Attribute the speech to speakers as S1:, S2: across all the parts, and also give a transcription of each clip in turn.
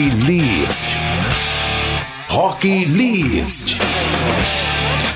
S1: Rock List. Rock List.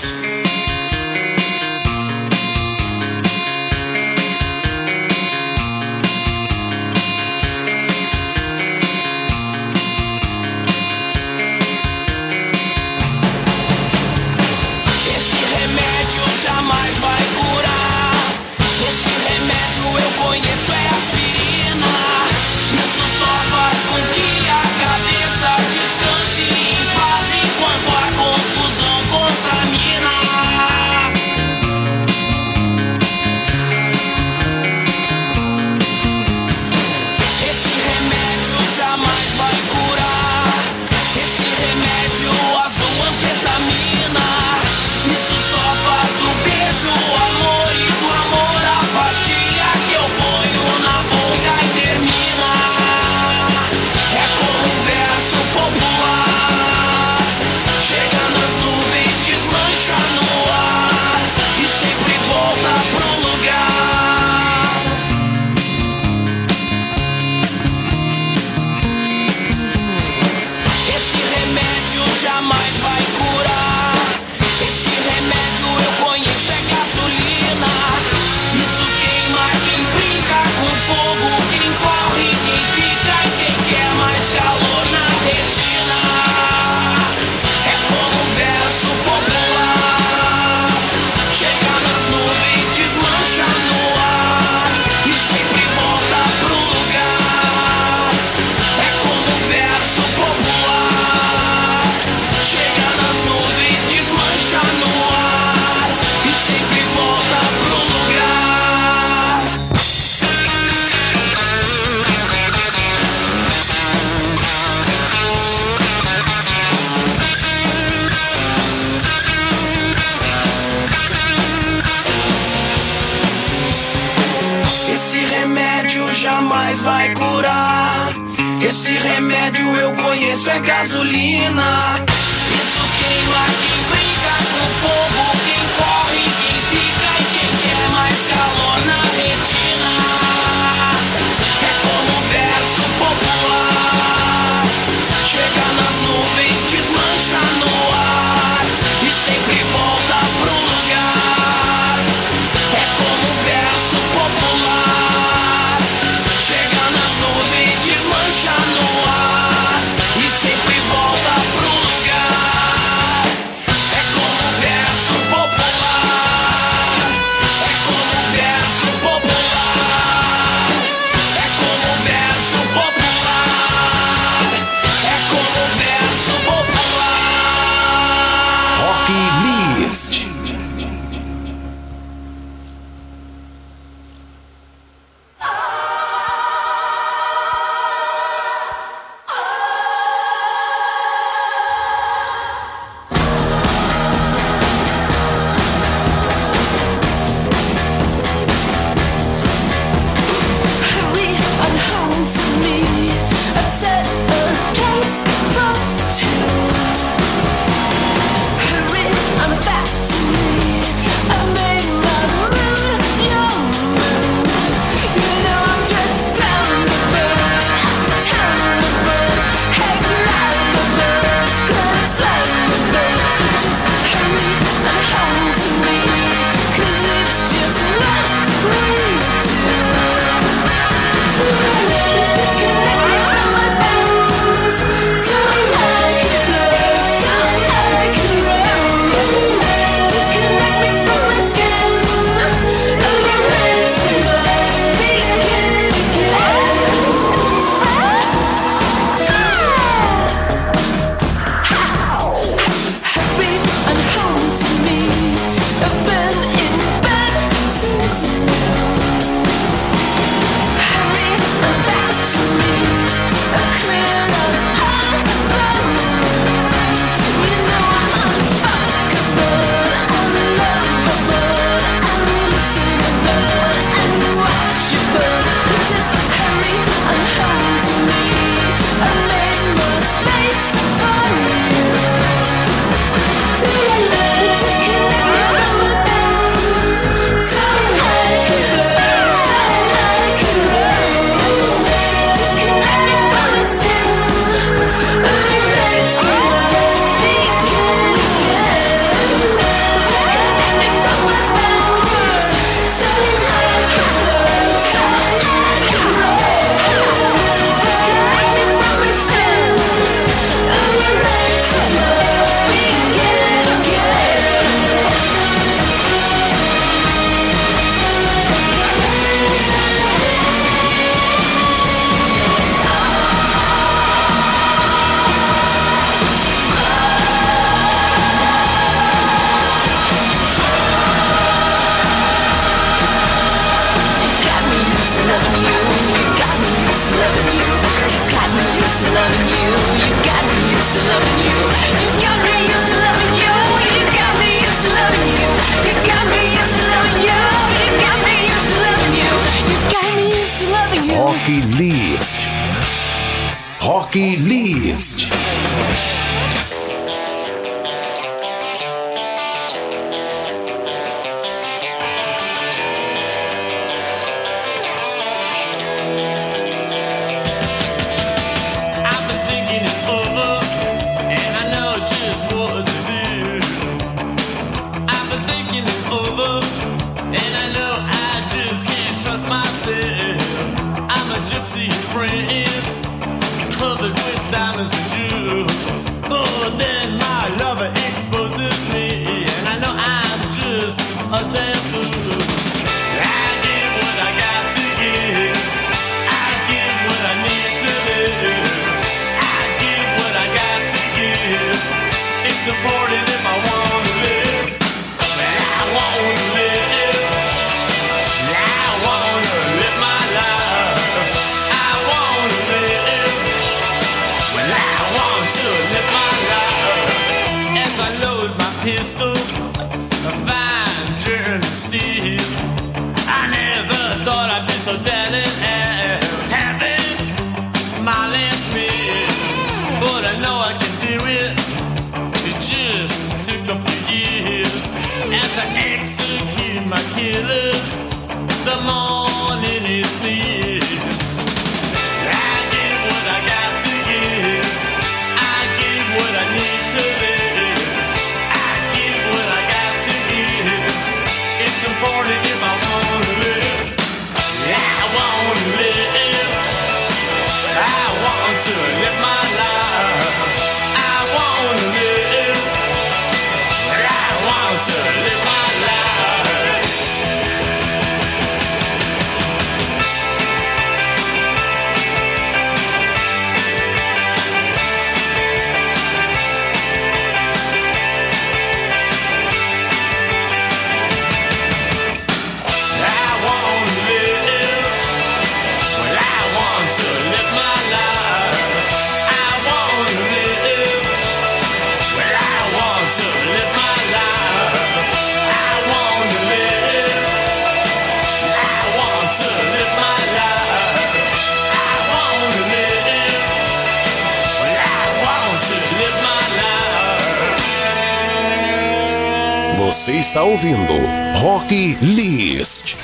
S2: Está ouvindo Rock List.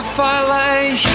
S3: if I lay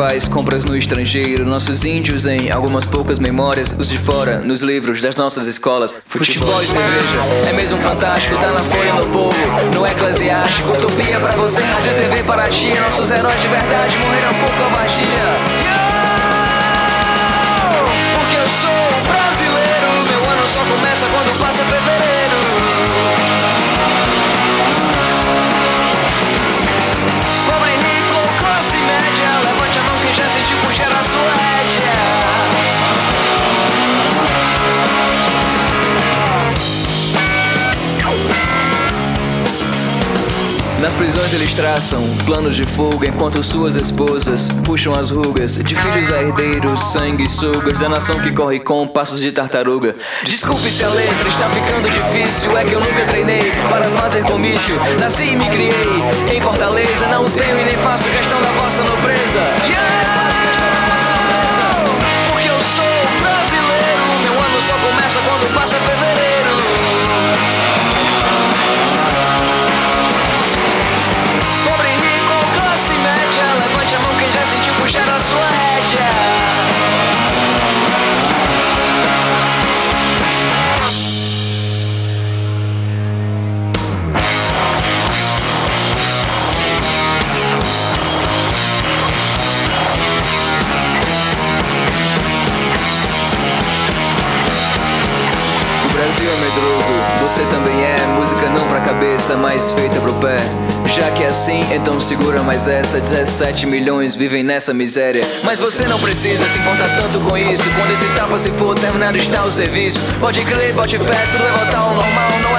S3: faz compras no estrangeiro. Nossos índios em algumas poucas memórias, os de fora, nos livros das nossas escolas. Futebol e cerveja, é mesmo fantástico, tá na folha no povo, no eclesiástico. Utopia pra você, rádio TV Paraty. Nossos heróis de verdade morreram por covardia. Porque eu sou brasileiro, meu ano só começa quando Nas prisões eles traçam planos de fuga enquanto suas esposas puxam as rugas de filhos a herdeiros, sanguessugas da nação que corre com passos de tartaruga. Desculpe se a letra está ficando difícil, é que eu nunca treinei para fazer comício. Nasci e me criei em Fortaleza, não tenho e nem faço questão da vossa nobreza. Yeah! Medroso, você também é. Música não pra cabeça, mas feita pro pé. Já que é assim, então segura mais essa. 17 milhões vivem nessa miséria. Mas você não precisa se importar tanto com isso. Quando esse tapa se for, terminado está o serviço. Pode crer, bote fé, tudo vai voltar ao normal. Não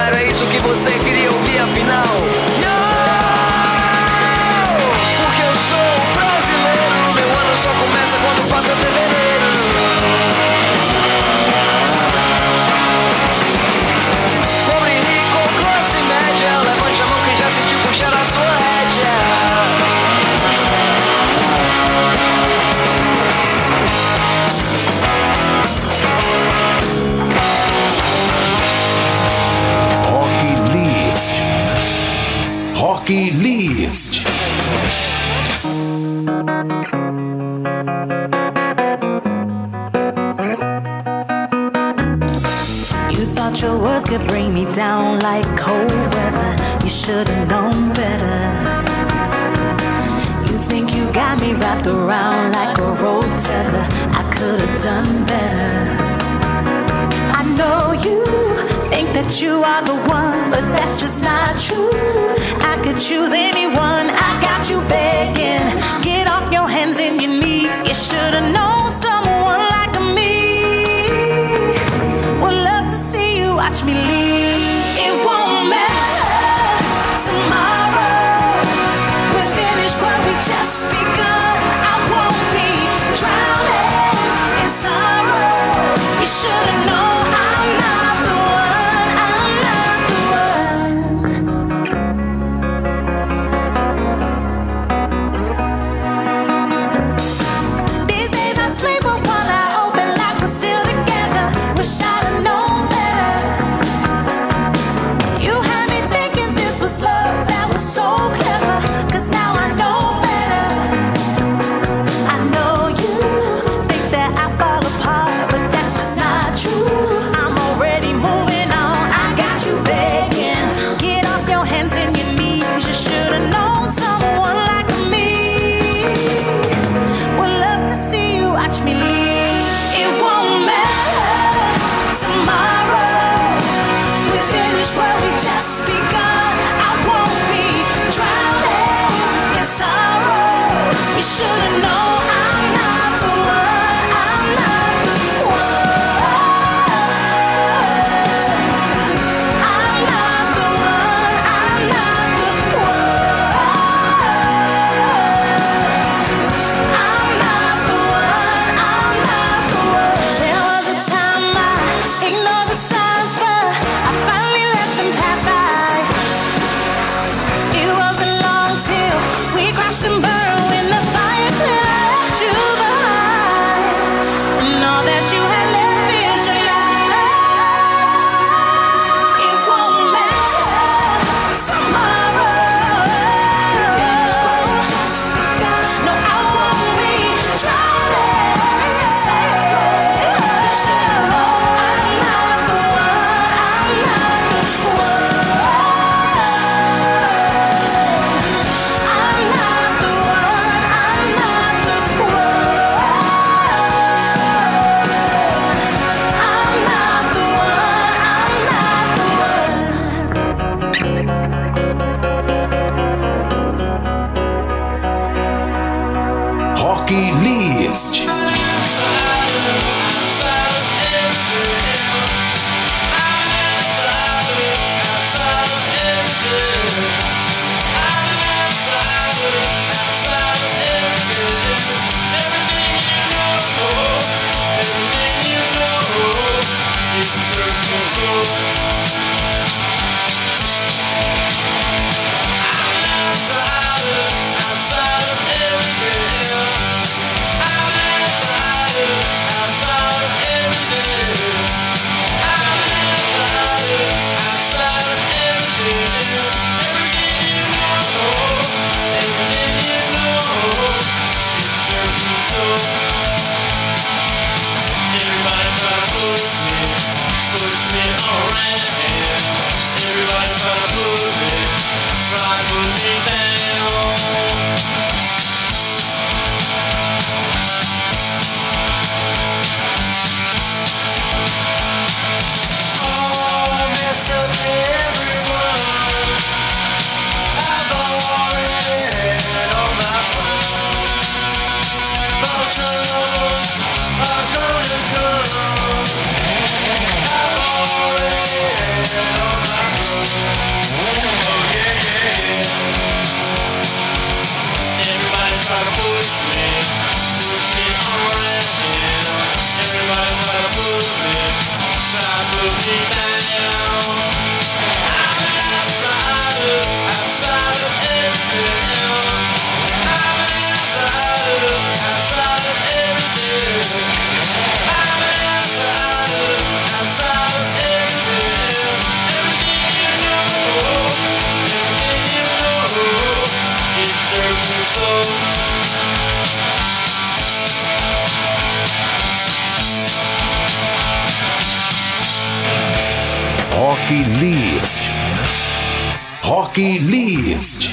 S1: Rock List.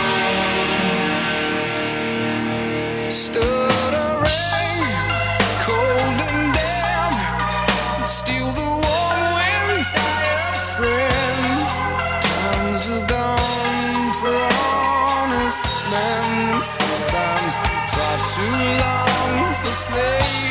S4: too long for snakes.